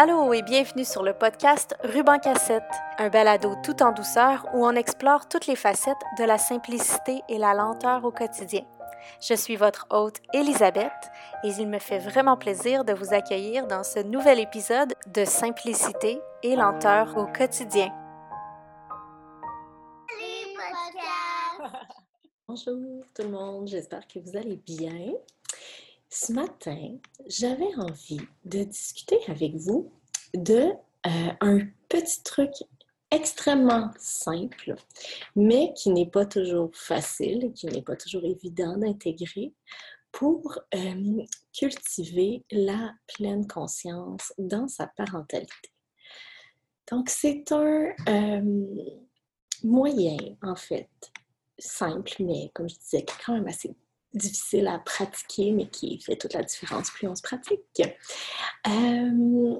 Allô et bienvenue sur le podcast Ruban Cassette, un balado tout en douceur où on explore toutes les facettes de la simplicité et la lenteur au quotidien. Je suis votre hôte Elisabeth et il me fait vraiment plaisir de vous accueillir dans ce nouvel épisode de Simplicité et lenteur au quotidien. Bonjour tout le monde, j'espère que vous allez bien. Ce matin, j'avais envie de discuter avec vous de euh, un petit truc extrêmement simple, mais qui n'est pas toujours facile, qui n'est pas toujours évident d'intégrer pour euh, cultiver la pleine conscience dans sa parentalité. Donc, c'est un euh, moyen, en fait, simple, mais comme je disais, quand même assez difficile à pratiquer, mais qui fait toute la différence plus on se pratique, euh,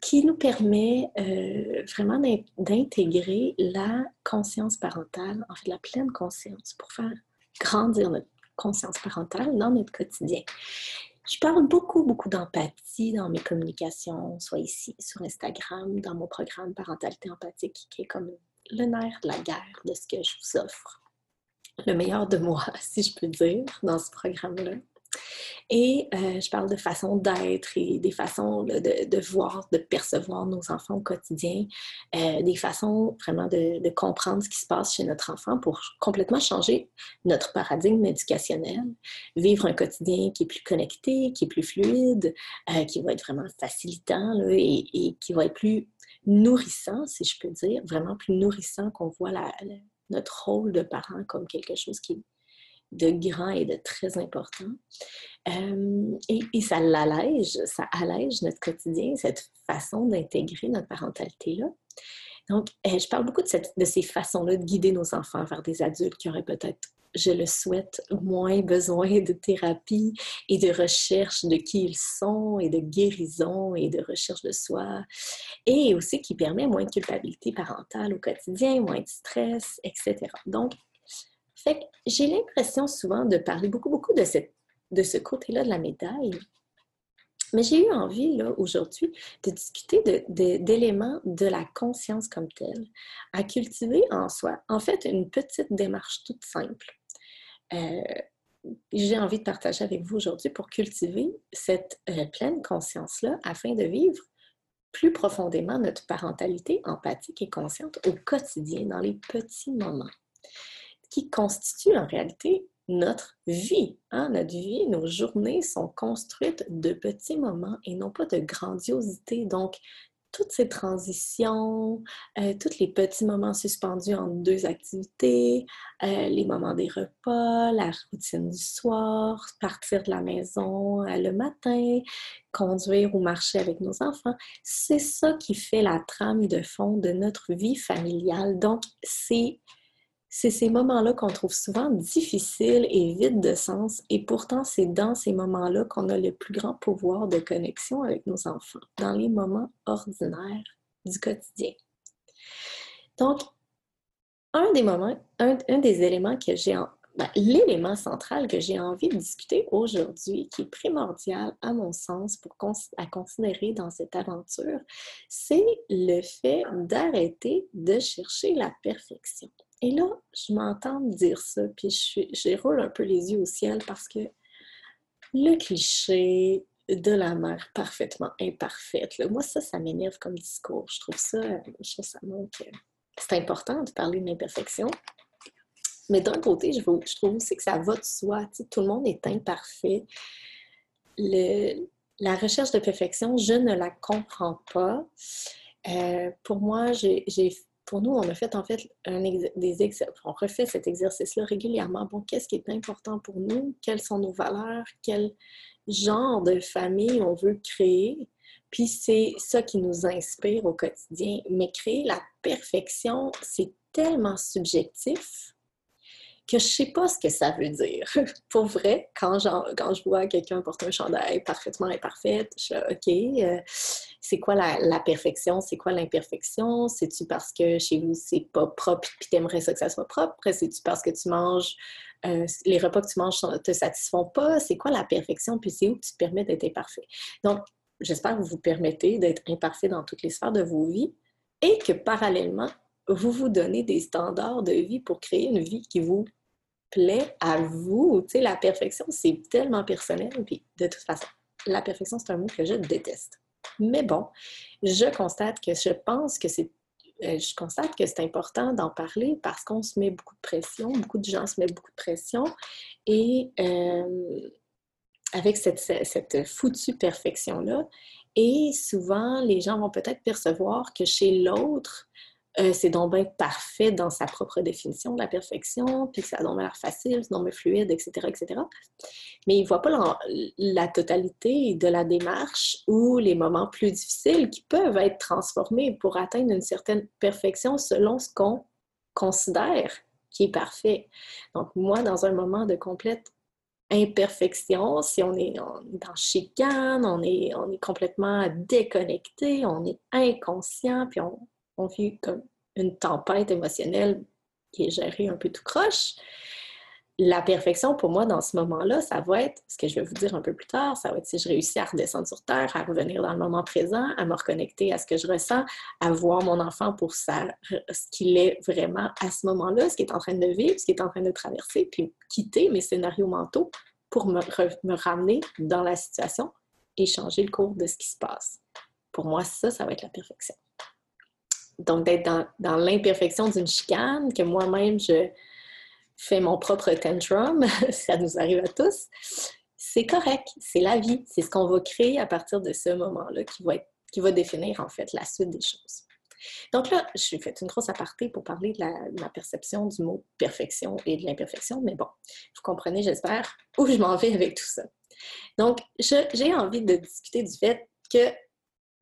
qui nous permet euh, vraiment d'intégrer la conscience parentale, en fait la pleine conscience, pour faire grandir notre conscience parentale dans notre quotidien. Je parle beaucoup, beaucoup d'empathie dans mes communications, soit ici sur Instagram, dans mon programme Parentalité empathique, qui est comme le nerf de la guerre de ce que je vous offre le meilleur de moi, si je peux dire, dans ce programme-là. Et euh, je parle de façon d'être et des façons de, voir, de percevoir nos enfants au quotidien, euh, des façons vraiment de, comprendre ce qui se passe chez notre enfant pour complètement changer notre paradigme éducationnel, vivre un quotidien qui est plus connecté, qui est plus fluide, euh, qui va être vraiment facilitant et, qui va être plus nourrissant, si je peux dire, vraiment plus nourrissant qu'on voit la notre rôle de parent comme quelque chose qui est de grand et de très important. Euh, et, ça l'allège, ça allège notre quotidien, cette façon d'intégrer notre parentalité-là. Donc, euh, je parle beaucoup de, ces façons-là de guider nos enfants vers des adultes qui auraient peut-être, je le souhaite, moins besoin de thérapie et de recherche de qui ils sont et de guérison et de recherche de soi. Et aussi qui permet moins de culpabilité parentale au quotidien, moins de stress, etc. Donc, fait j'ai l'impression souvent de parler beaucoup, beaucoup de ce côté-là de la médaille, mais j'ai eu envie, là, aujourd'hui, de discuter d'éléments de, la conscience comme telle, à cultiver en soi. En fait, une petite démarche toute simple. Euh, j'ai envie de partager avec vous aujourd'hui pour cultiver cette euh, pleine conscience-là afin de vivre plus profondément notre parentalité empathique et consciente au quotidien, dans les petits moments, qui constituent en réalité notre vie. Hein? Notre vie, nos journées sont construites de petits moments et non pas de grandiosité. Donc, toutes ces transitions, euh, tous les petits moments suspendus entre deux activités, euh, les moments des repas, la routine du soir, partir de la maison euh, le matin, conduire ou marcher avec nos enfants, c'est ça qui fait la trame de fond de notre vie familiale. Donc, c'est c'est ces moments-là qu'on trouve souvent difficiles et vides de sens, et pourtant c'est dans ces moments-là qu'on a le plus grand pouvoir de connexion avec nos enfants, dans les moments ordinaires du quotidien. Donc, un des moments, un, des éléments que j'ai ben, l'élément central que j'ai envie de discuter aujourd'hui, qui est primordial à mon sens pour à considérer dans cette aventure, c'est le fait d'arrêter de chercher la perfection. Et là, je m'entends dire ça, puis je, roule un peu les yeux au ciel parce que le cliché de la mère parfaitement imparfaite, moi, ça, ça m'énerve comme discours. Je trouve ça, je trouve ça manque. C'est important de parler de l'imperfection. Mais d'un côté, je, trouve aussi que ça va de soi. tout le monde est imparfait. la recherche de perfection, je ne la comprends pas. Euh, pour moi, j'ai pour nous, on a fait en fait un des on refait cet exercice-là régulièrement. Bon, qu'est-ce qui est important pour nous? Quelles sont nos valeurs? Quel genre de famille on veut créer? Puis c'est ça qui nous inspire au quotidien. Mais créer la perfection, c'est tellement subjectif que je sais pas ce que ça veut dire. Pour vrai, quand, quand je vois quelqu'un porter un chandail parfaitement imparfait, je suis OK, euh, c'est quoi la, perfection? C'est quoi l'imperfection? C'est-tu parce que chez vous, c'est pas propre puis t'aimerais ça que ça soit propre? C'est-tu parce que tu manges, euh, les repas que tu manges te satisfont pas? C'est quoi la perfection? Puis c'est où que tu te permets d'être imparfait? Donc, j'espère, vous vous permettez d'être imparfait dans toutes les sphères de vos vies et que parallèlement, vous vous donnez des standards de vie pour créer une vie qui vous plaît à vous. Tu sais, la perfection, c'est tellement personnel. Puis, de toute façon, la perfection, c'est un mot que je déteste. Mais bon, je constate que je pense que c'est euh, je constate que c'est important d'en parler parce qu'on se met beaucoup de pression, beaucoup de gens se mettent beaucoup de pression et euh, avec cette, cette foutue perfection-là. Et souvent, les gens vont peut-être percevoir que chez l'autre, euh, c'est donc bien parfait dans sa propre définition de la perfection, puis ça a donc l'air facile, c'est donc fluide, etc., etc. Mais ils ne voient pas la, totalité de la démarche ou les moments plus difficiles qui peuvent être transformés pour atteindre une certaine perfection selon ce qu'on considère qui est parfait. Donc, moi, dans un moment de complète imperfection, si on est, dans chicane, on est, on est complètement déconnecté, on est inconscient, puis on, on vit comme une tempête émotionnelle qui est gérée un peu tout croche. La perfection, pour moi, dans ce moment-là, ça va être, ce que je vais vous dire un peu plus tard, ça va être si je réussis à redescendre sur Terre, à revenir dans le moment présent, à me reconnecter à ce que je ressens, à voir mon enfant pour ce qu'il est vraiment à ce moment-là, ce qu'il est en train de vivre, ce qu'il est en train de traverser, puis quitter mes scénarios mentaux pour me, me ramener dans la situation et changer le cours de ce qui se passe. Pour moi, ça, ça va être la perfection. Donc, d'être dans, l'imperfection d'une chicane, que moi-même, je fais mon propre tantrum, ça nous arrive à tous, c'est correct, c'est la vie, c'est ce qu'on va créer à partir de ce moment-là qui va, définir en fait la suite des choses. Donc là, je suis fait une grosse aparté pour parler de, la, perception du mot perfection et de l'imperfection, mais bon, vous comprenez, j'espère, où je m'en vais avec tout ça. Donc, j'ai envie de discuter du fait que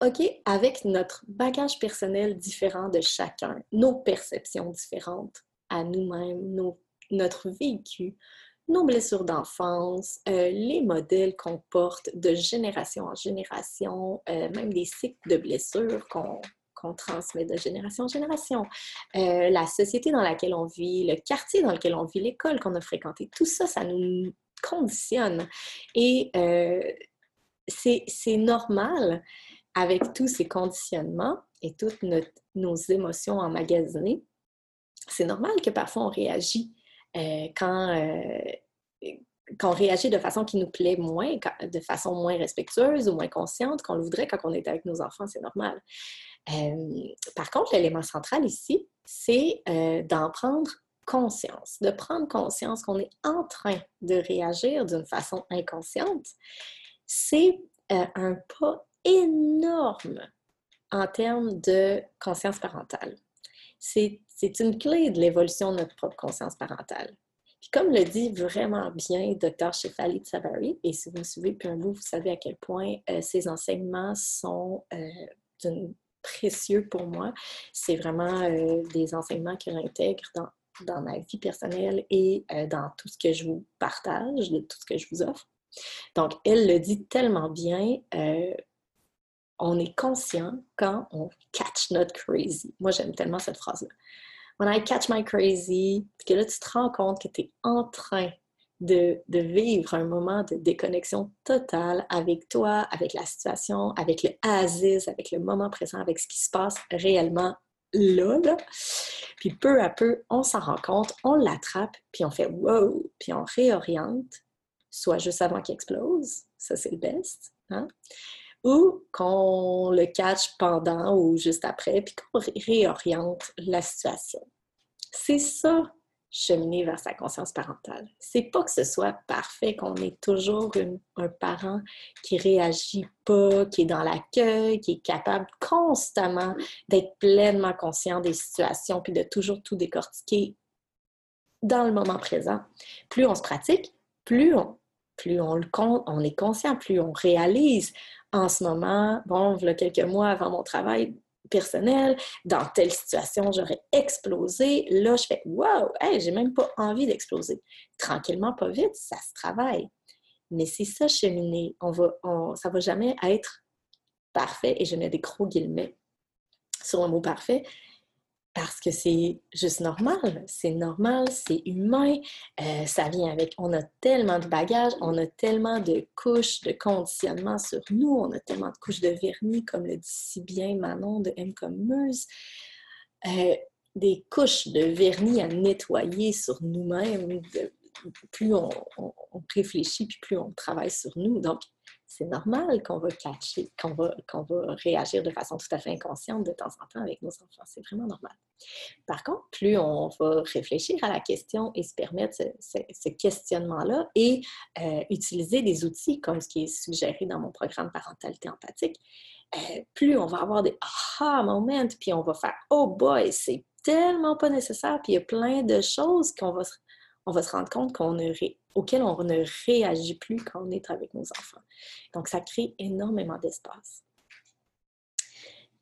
OK, avec notre bagage personnel différent de chacun, nos perceptions différentes à nous-mêmes, notre vécu, nos blessures d'enfance, euh, les modèles qu'on porte de génération en génération, euh, même des cycles de blessures qu'on transmet de génération en génération, euh, la société dans laquelle on vit, le quartier dans lequel on vit, l'école qu'on a fréquentée, tout ça, ça nous conditionne. Et c'est normal avec tous ces conditionnements et toutes nos émotions emmagasinées, c'est normal que parfois on réagit euh, quand, euh, on réagit de façon qui nous plaît moins, de façon moins respectueuse ou moins consciente qu'on le voudrait quand on est avec nos enfants, c'est normal. Euh, par contre, l'élément central ici, c'est d'en prendre conscience, de prendre conscience qu'on est en train de réagir d'une façon inconsciente. C'est un pas énorme en termes de conscience parentale. C'est une clé de l'évolution de notre propre conscience parentale. Comme le dit vraiment bien Dr. Shefali Savary, et si vous me suivez depuis un bout, vous savez à quel point euh, ces enseignements sont euh, précieux pour moi. C'est vraiment euh, des enseignements que j'intègre dans, dans, ma vie personnelle et dans tout ce que je vous partage, de tout ce que je vous offre. Donc, elle le dit tellement bien on est conscient quand on catch notre crazy. Moi, j'aime tellement cette phrase-là. When I catch my crazy, que là, tu te rends compte que tu es en train de, vivre un moment de déconnexion totale avec toi, avec la situation, avec le Aziz, avec le moment présent, avec ce qui se passe réellement là, là. Puis peu à peu, on s'en rend compte, on l'attrape, puis on fait wow, puis on réoriente, soit juste avant qu'il explose, ça c'est le best, hein? Ou qu'on le catch pendant ou juste après, puis qu'on réoriente la situation. C'est ça, cheminer vers sa conscience parentale. C'est pas que ce soit parfait, qu'on est toujours un parent qui réagit pas, qui est dans l'accueil, qui est capable constamment d'être pleinement conscient des situations, puis de toujours tout décortiquer dans le moment présent. Plus on se pratique, plus on, plus on est conscient, plus on réalise, en ce moment, bon, il quelques mois avant mon travail personnel, dans telle situation, j'aurais explosé. Là, je fais Wow, j'ai même pas envie d'exploser. Tranquillement, pas vite, ça se travaille. Mais c'est ça, cheminer. On va, ça va jamais être parfait, et je mets des gros guillemets sur le mot parfait. Parce que c'est juste normal, c'est normal, c'est humain, euh, ça vient avec, on a tellement de bagages, on a tellement de couches de conditionnement sur nous, on a tellement de couches de vernis, comme le dit si bien Manon de M comme Meuse, euh, des couches de vernis à nettoyer sur nous-mêmes, plus on, on, réfléchit, puis plus on travaille sur nous. Donc, c'est normal qu'on va catcher, qu'on va, qu'on va réagir de façon tout à fait inconsciente de temps en temps avec nos enfants. C'est vraiment normal. Par contre, plus on va réfléchir à la question et se permettre ce, questionnement-là et euh, utiliser des outils comme ce qui est suggéré dans mon programme Parentalité empathique, euh, plus on va avoir des aha moments, puis on va faire oh boy, c'est tellement pas nécessaire, puis il y a plein de choses qu'on va on va se rendre compte qu'on auxquelles on ne réagit plus quand on est avec nos enfants. Donc, ça crée énormément d'espace.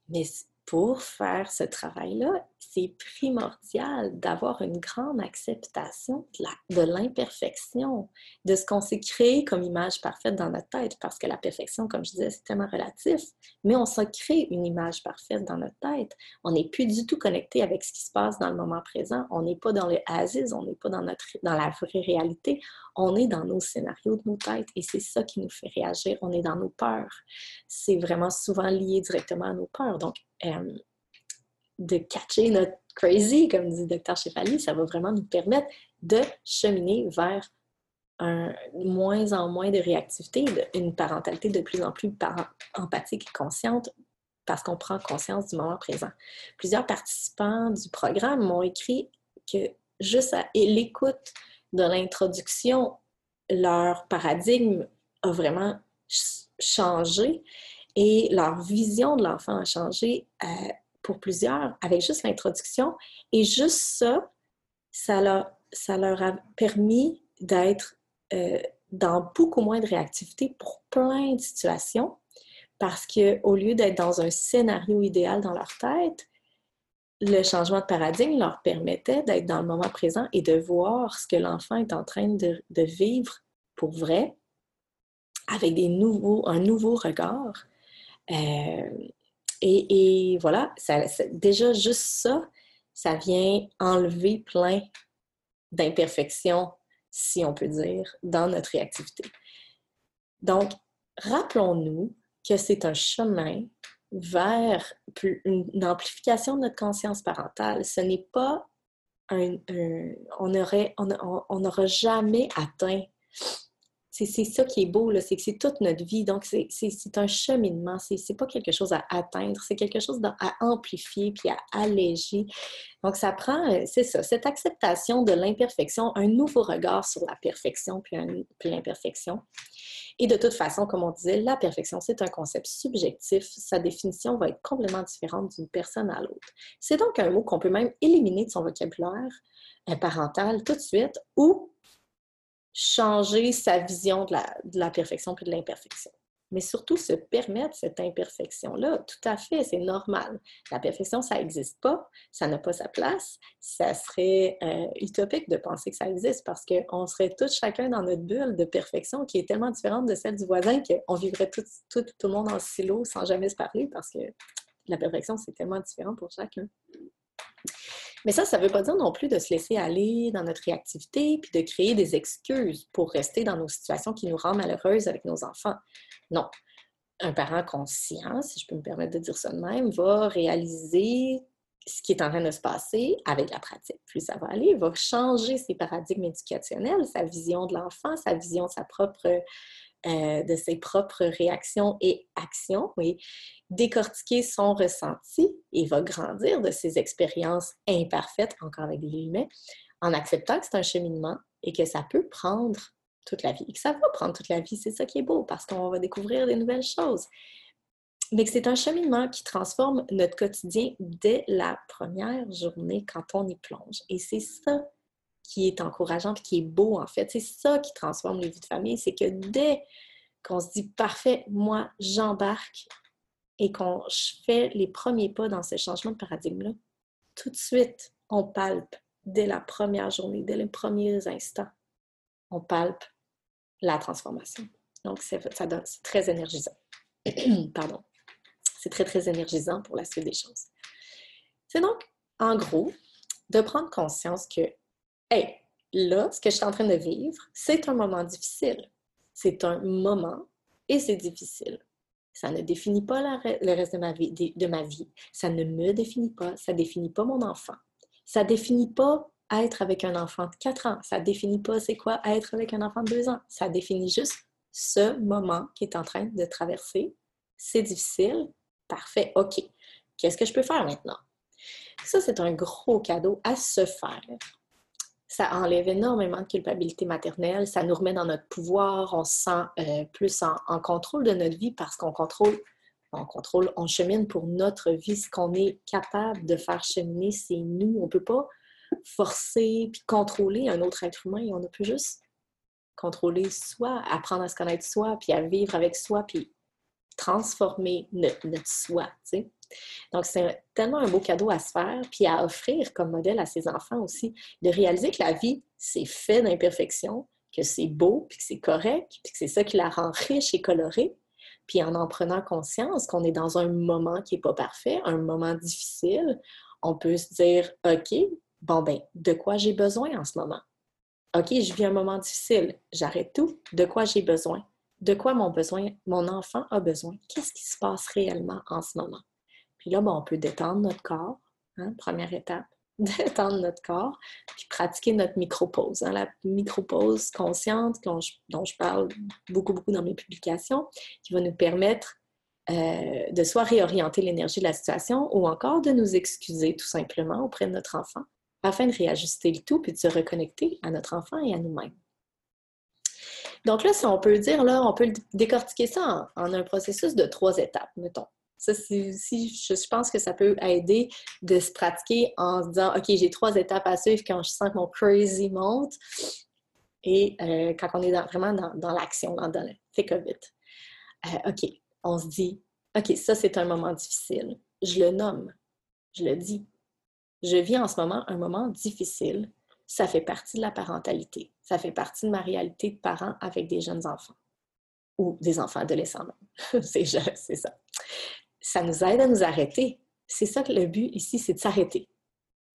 Mais pour faire ce travail-là, c'est primordial d'avoir une grande acceptation de l'imperfection, de, ce qu'on s'est créé comme image parfaite dans notre tête, parce que la perfection, comme je disais, c'est tellement relatif, mais on s'est créé une image parfaite dans notre tête. On n'est plus du tout connecté avec ce qui se passe dans le moment présent. On n'est pas dans le Aziz, on n'est pas dans, notre, dans la vraie réalité. On est dans nos scénarios de nos têtes et c'est ça qui nous fait réagir. On est dans nos peurs. C'est vraiment souvent lié directement à nos peurs. Donc, euh, de catcher notre crazy, comme dit Dr. Chefali, ça va vraiment nous permettre de cheminer vers un moins en moins de réactivité, une parentalité de plus en plus empathique et consciente parce qu'on prend conscience du moment présent. Plusieurs participants du programme m'ont écrit que juste à l'écoute de l'introduction, leur paradigme a vraiment changé et leur vision de l'enfant a changé euh, pour plusieurs avec juste l'introduction. Et juste ça, ça leur, a permis d'être euh, dans beaucoup moins de réactivité pour plein de situations parce qu'au lieu d'être dans un scénario idéal dans leur tête, le changement de paradigme leur permettait d'être dans le moment présent et de voir ce que l'enfant est en train de, vivre pour vrai, avec un nouveau regard. Euh, et, voilà, déjà juste ça, ça vient enlever plein d'imperfections, si on peut dire, dans notre réactivité. Donc, rappelons-nous que c'est un chemin vers une amplification de notre conscience parentale. Ce n'est pas un, on n'aura on, jamais atteint c'est ça qui est beau, c'est que c'est toute notre vie. Donc, c'est un cheminement. C'est pas quelque chose à atteindre, c'est quelque chose à amplifier puis à alléger. Donc, ça prend, euh, c'est ça, cette acceptation de l'imperfection, un nouveau regard sur la perfection puis, l'imperfection. Et de toute façon, comme on disait, la perfection, c'est un concept subjectif. Sa définition va être complètement différente d'une personne à l'autre. C'est donc un mot qu'on peut même éliminer de son vocabulaire euh, parental tout de suite ou changer sa vision de la, perfection puis de l'imperfection. Mais surtout se permettre cette imperfection-là, tout à fait, c'est normal. La perfection, ça n'existe pas, ça n'a pas sa place. Ça serait euh, utopique de penser que ça existe parce qu'on serait tous chacun dans notre bulle de perfection qui est tellement différente de celle du voisin qu'on vivrait tout, tout, tout le monde en silo sans jamais se parler parce que la perfection, c'est tellement différent pour chacun. Mais ça, ça ne veut pas dire non plus de se laisser aller dans notre réactivité puis de créer des excuses pour rester dans nos situations qui nous rendent malheureuses avec nos enfants. Non. Un parent conscient, si je peux me permettre de dire ça de même, va réaliser ce qui est en train de se passer avec la pratique. Plus ça va aller, va changer ses paradigmes éducationnels, sa vision de l'enfant, sa vision de sa propre euh, de ses propres réactions et actions, oui, décortiquer son ressenti et va grandir de ses expériences imparfaites, encore avec des guillemets, en acceptant que c'est un cheminement et que ça peut prendre toute la vie. Et que ça va prendre toute la vie, c'est ça qui est beau, parce qu'on va découvrir des nouvelles choses. Mais que c'est un cheminement qui transforme notre quotidien dès la première journée quand on y plonge. Et c'est ça qui est encourageant et qui est beau, en fait. C'est ça qui transforme les vies de famille. C'est que dès qu'on se dit parfait, moi, j'embarque et qu'on fait les premiers pas dans ce changement de paradigme-là, tout de suite, on palpe dès la première journée, dès les premiers instants, on palpe la transformation. Donc, c'est très énergisant. Pardon. C'est très, très énergisant pour la suite des choses. C'est donc en gros, de prendre conscience que, hey, là, ce que je suis en train de vivre, c'est un moment difficile. C'est un moment et c'est difficile. Ça ne définit pas le reste de ma, vie, de ma vie. Ça ne me définit pas. Ça ne définit pas mon enfant. Ça ne définit pas être avec un enfant de 4 ans. Ça ne définit pas c'est quoi être avec un enfant de 2 ans. Ça définit juste ce moment qui est en train de traverser. C'est difficile. Parfait. OK. Qu'est-ce que je peux faire maintenant? Ça, c'est un gros cadeau à se faire. Ça enlève énormément de culpabilité maternelle, ça nous remet dans notre pouvoir, on se sent euh, plus en, contrôle de notre vie parce qu'on contrôle, on contrôle, on chemine pour notre vie. Ce qu'on est capable de faire cheminer, c'est nous. On ne peut pas forcer puis contrôler un autre être humain. On ne peut juste contrôler soi, apprendre à se connaître soi, puis à vivre avec soi, puis transformer notre, soi. Donc, c'est tellement un beau cadeau à se faire, puis à offrir comme modèle à ses enfants aussi, de réaliser que la vie, c'est fait d'imperfection, que c'est beau, puis que c'est correct, puis que c'est ça qui la rend riche et colorée. Puis en en prenant conscience qu'on est dans un moment qui n'est pas parfait, un moment difficile, on peut se dire, OK, bon ben, de quoi j'ai besoin en ce moment? OK, je vis un moment difficile, j'arrête tout. De quoi j'ai besoin? De quoi mon enfant a besoin? Qu'est-ce qui se passe réellement en ce moment? Puis là, on peut détendre notre corps, hein, première étape, détendre notre corps, puis pratiquer notre micro-pause. Hein, la micro-pause consciente dont je, parle beaucoup, beaucoup dans mes publications, qui va nous permettre euh, de soit réorienter l'énergie de la situation ou encore de nous excuser tout simplement auprès de notre enfant afin de réajuster le tout puis de se reconnecter à notre enfant et à nous-mêmes. Donc là, si on peut dire, là, on peut décortiquer ça en un processus de trois étapes, mettons. Ça, aussi, je pense que ça peut aider de se pratiquer en se disant, OK, j'ai trois étapes à suivre quand je sens que mon crazy monte et euh, quand on est vraiment dans, l'action, dans, le thick of it. Euh, OK, on se dit, OK, ça, c'est un moment difficile. Je le nomme, je le dis. Je vis en ce moment un moment difficile. Ça fait partie de la parentalité. Ça fait partie de ma réalité de parent avec des jeunes enfants ou des enfants adolescents même. c'est ça ça nous aide à nous arrêter. C'est ça que le but ici, c'est de s'arrêter.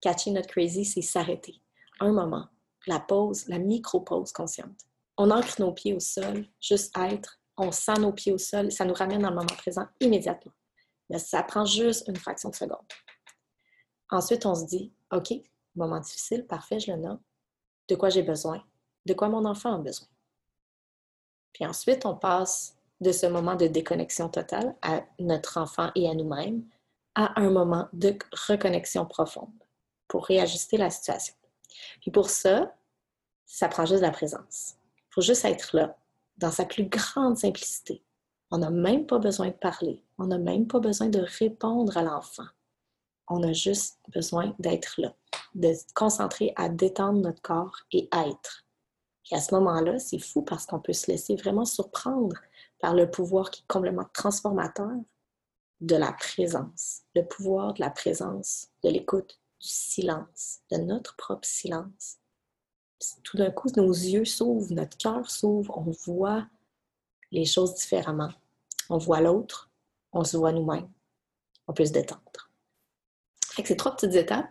Catching Not Crazy, c'est s'arrêter. Un moment, la pause, la micro-pause consciente. On ancre nos pieds au sol, juste être, on sent nos pieds au sol, ça nous ramène dans le moment présent immédiatement. Mais ça prend juste une fraction de seconde. Ensuite, on se dit, OK, moment difficile, parfait, je le nomme. De quoi j'ai besoin? De quoi mon enfant a besoin? Puis ensuite, on passe de ce moment de déconnexion totale à notre enfant et à nous-mêmes à un moment de reconnexion profonde pour réajuster la situation. Puis pour ça, ça prend juste la présence. Il faut juste être là, dans sa plus grande simplicité. On n'a même pas besoin de parler. On n'a même pas besoin de répondre à l'enfant. On a juste besoin d'être là, de se concentrer à détendre notre corps et être. Et à ce moment-là, c'est fou parce qu'on peut se laisser vraiment surprendre par le pouvoir qui est complètement transformateur de la présence, le pouvoir de la présence, de l'écoute, du silence, de notre propre silence. Tout d'un coup, nos yeux s'ouvrent, notre cœur s'ouvre, on voit les choses différemment. On voit l'autre, on se voit nous-mêmes, on peut se détendre. C'est trois petites étapes,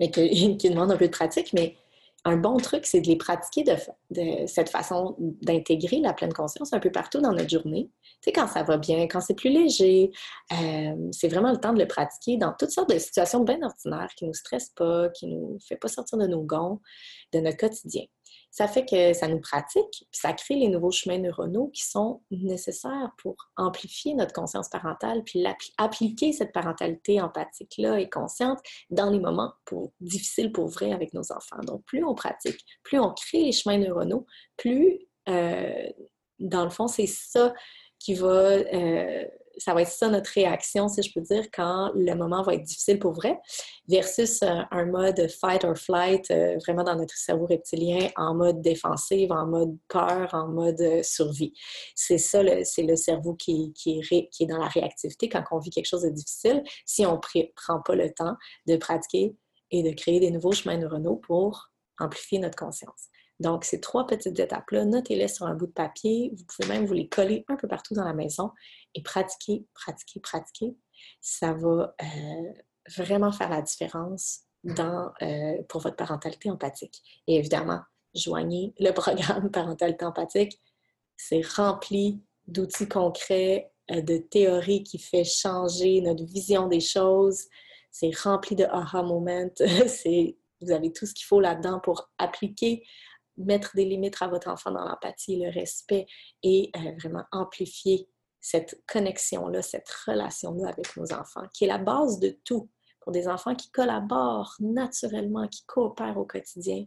mais qui demandent un peu de pratique, mais un bon truc, c'est de les pratiquer de, cette façon d'intégrer la pleine conscience un peu partout dans notre journée. Tu sais, quand ça va bien, quand c'est plus léger, euh, c'est vraiment le temps de le pratiquer dans toutes sortes de situations bien ordinaires qui ne nous stressent pas, qui ne nous fait pas sortir de nos gonds, de notre quotidien ça fait que ça nous pratique, puis ça crée les nouveaux chemins neuronaux qui sont nécessaires pour amplifier notre conscience parentale, puis appliquer cette parentalité empathique-là et consciente dans les moments difficiles pour vrai avec nos enfants. Donc, plus on pratique, plus on crée les chemins neuronaux, plus, euh, dans le fond, c'est ça qui va euh, ça va être ça notre réaction, si je peux dire, quand le moment va être difficile pour vrai, versus euh, un mode fight or flight, euh, vraiment dans notre cerveau reptilien, en mode défensif, en mode peur, en mode euh, survie. C'est ça, c'est le cerveau qui, est qui est dans la réactivité quand on vit quelque chose de difficile, si on ne prend pas le temps de pratiquer et de créer des nouveaux chemins neuronaux pour amplifier notre conscience. Donc, ces trois petites étapes-là, notez-les sur un bout de papier. Vous pouvez même vous les coller un peu partout dans la maison et pratiquer, pratiquer, pratiquer. Ça va euh, vraiment faire la différence euh, pour votre parentalité empathique. Et évidemment, joignez le programme parentalité empathique. C'est rempli d'outils concrets, euh, de théories qui fait changer notre vision des choses. C'est rempli de aha moments. vous avez tout ce qu'il faut là-dedans pour appliquer, mettre des limites à votre enfant dans l'empathie, le respect et euh, vraiment amplifier cette connexion-là, cette relation-là avec nos enfants, qui est la base de tout. Pour des enfants qui collaborent naturellement, qui coopèrent au quotidien,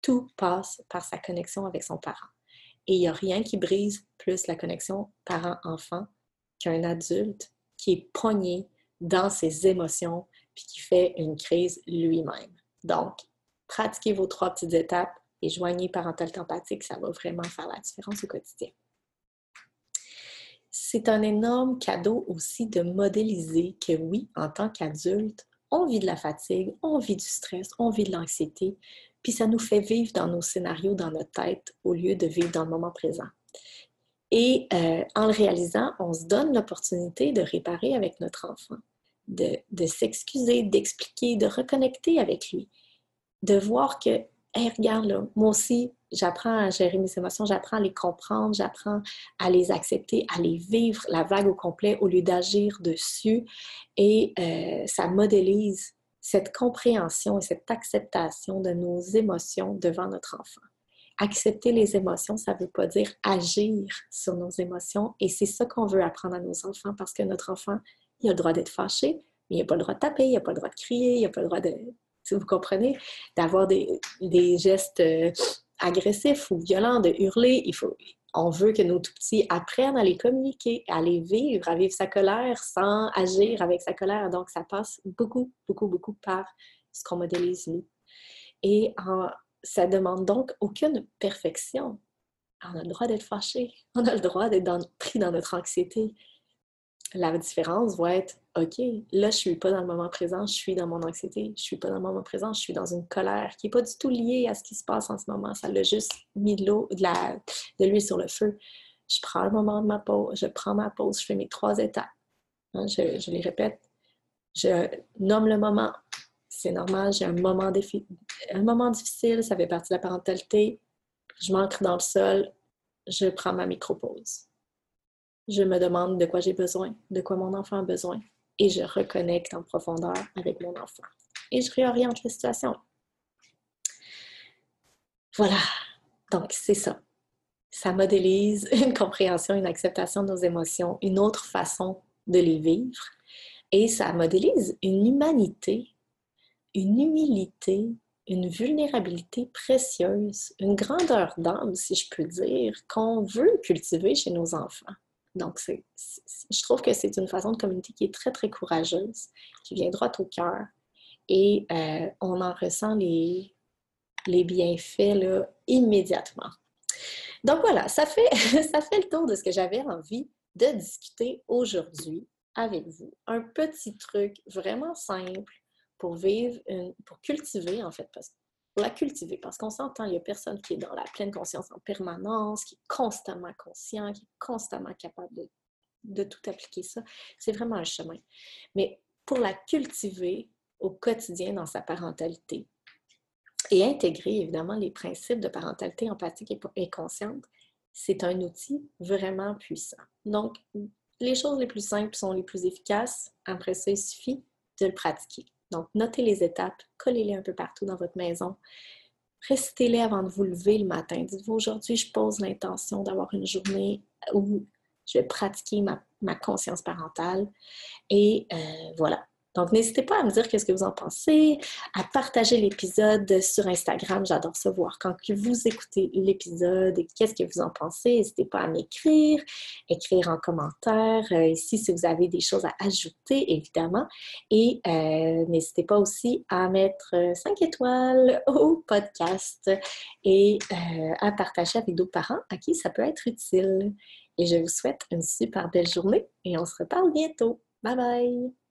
tout passe par sa connexion avec son parent. Et il n'y a rien qui brise plus la connexion parent-enfant qu'un adulte qui est pogné dans ses émotions puis qui fait une crise lui-même. Donc, pratiquez vos trois petites étapes et joignez parentalité empathique, ça va vraiment faire la différence au quotidien c'est un énorme cadeau aussi de modéliser que oui, en tant qu'adulte, on vit de la fatigue, on vit du stress, on vit de l'anxiété, puis ça nous fait vivre dans nos scénarios, dans notre tête, au lieu de vivre dans le moment présent. Et euh, en le réalisant, on se donne l'opportunité de réparer avec notre enfant, de s'excuser, d'expliquer, de reconnecter avec lui, de voir que hey, regarde là, moi aussi, j'apprends à gérer mes émotions, j'apprends à les comprendre, j'apprends à les accepter, à les vivre, la vague au complet, au lieu d'agir dessus. Et euh, ça modélise cette compréhension et cette acceptation de nos émotions devant notre enfant. Accepter les émotions, ça ne veut pas dire agir sur nos émotions. Et c'est ça qu'on veut apprendre à nos enfants parce que notre enfant, il a le droit d'être fâché, mais il n'a pas le droit de taper, il n'a pas le droit de crier, il n'a pas le droit de, si vous comprenez, d'avoir des, gestes euh, agressifs ou violents, de hurler. Il faut, on veut que nos tout-petits apprennent à les communiquer, à les vivre, à vivre sa colère sans agir avec sa colère. Donc, ça passe beaucoup, beaucoup, beaucoup par ce qu'on modélise nous. Et ça demande donc aucune perfection. On a le droit d'être fâché, on a le droit d'être pris dans notre anxiété, la différence va être OK, là, je suis pas dans le moment présent, je suis dans mon anxiété. Je suis pas dans le moment présent, je suis dans une colère qui n'est pas du tout liée à ce qui se passe en ce moment. Ça l'a juste mis de l'eau, de, la, de l'huile sur le feu. Je prends le moment de ma pause, je prends ma pause, je fais mes trois étapes. Hein, je, les répète. Je nomme le moment. C'est normal, j'ai un un moment difficile, ça fait partie de la parentalité. Je m'ancre dans le sol, je prends ma micro-pause je me demande de quoi j'ai besoin, de quoi mon enfant a besoin, et je reconnecte en profondeur avec mon enfant. Et je réoriente la situation. Voilà, donc c'est ça. Ça modélise une compréhension, une acceptation de nos émotions, une autre façon de les vivre, et ça modélise une humanité, une humilité, une vulnérabilité précieuse, une grandeur d'âme, si je peux dire, qu'on veut cultiver chez nos enfants. Donc, je trouve que c'est une façon de communiquer qui est très, très courageuse, qui vient droit au cœur. Et euh, on en ressent les, les bienfaits là, immédiatement. Donc voilà, ça fait, ça fait le tour de ce que j'avais envie de discuter aujourd'hui avec vous. Un petit truc vraiment simple pour vivre, pour cultiver en fait, parce que la cultiver, parce qu'on s'entend, il n'y a personne qui est dans la pleine conscience en permanence, qui est constamment conscient, qui est constamment capable de, tout appliquer ça. C'est vraiment un chemin. Mais pour la cultiver au quotidien dans sa parentalité et intégrer évidemment les principes de parentalité empathique et consciente, c'est un outil vraiment puissant. Donc, les choses les plus simples sont les plus efficaces. Après ça, il suffit de le pratiquer. Donc, notez les étapes, collez-les un peu partout dans votre maison. Récitez-les avant de vous lever le matin. Dites-vous, aujourd'hui, je pose l'intention d'avoir une journée où je vais pratiquer ma, conscience parentale. Et euh, voilà, donc, n'hésitez pas à me dire qu'est-ce que vous en pensez, à partager l'épisode sur Instagram. J'adore savoir quand vous écoutez l'épisode et qu'est-ce que vous en pensez. N'hésitez pas à m'écrire, écrire en commentaire euh, ici si vous avez des choses à ajouter, évidemment. Et euh, n'hésitez pas aussi à mettre 5 étoiles au podcast et euh, à partager avec d'autres parents à qui ça peut être utile. Et je vous souhaite une super belle journée et on se reparle bientôt. Bye bye!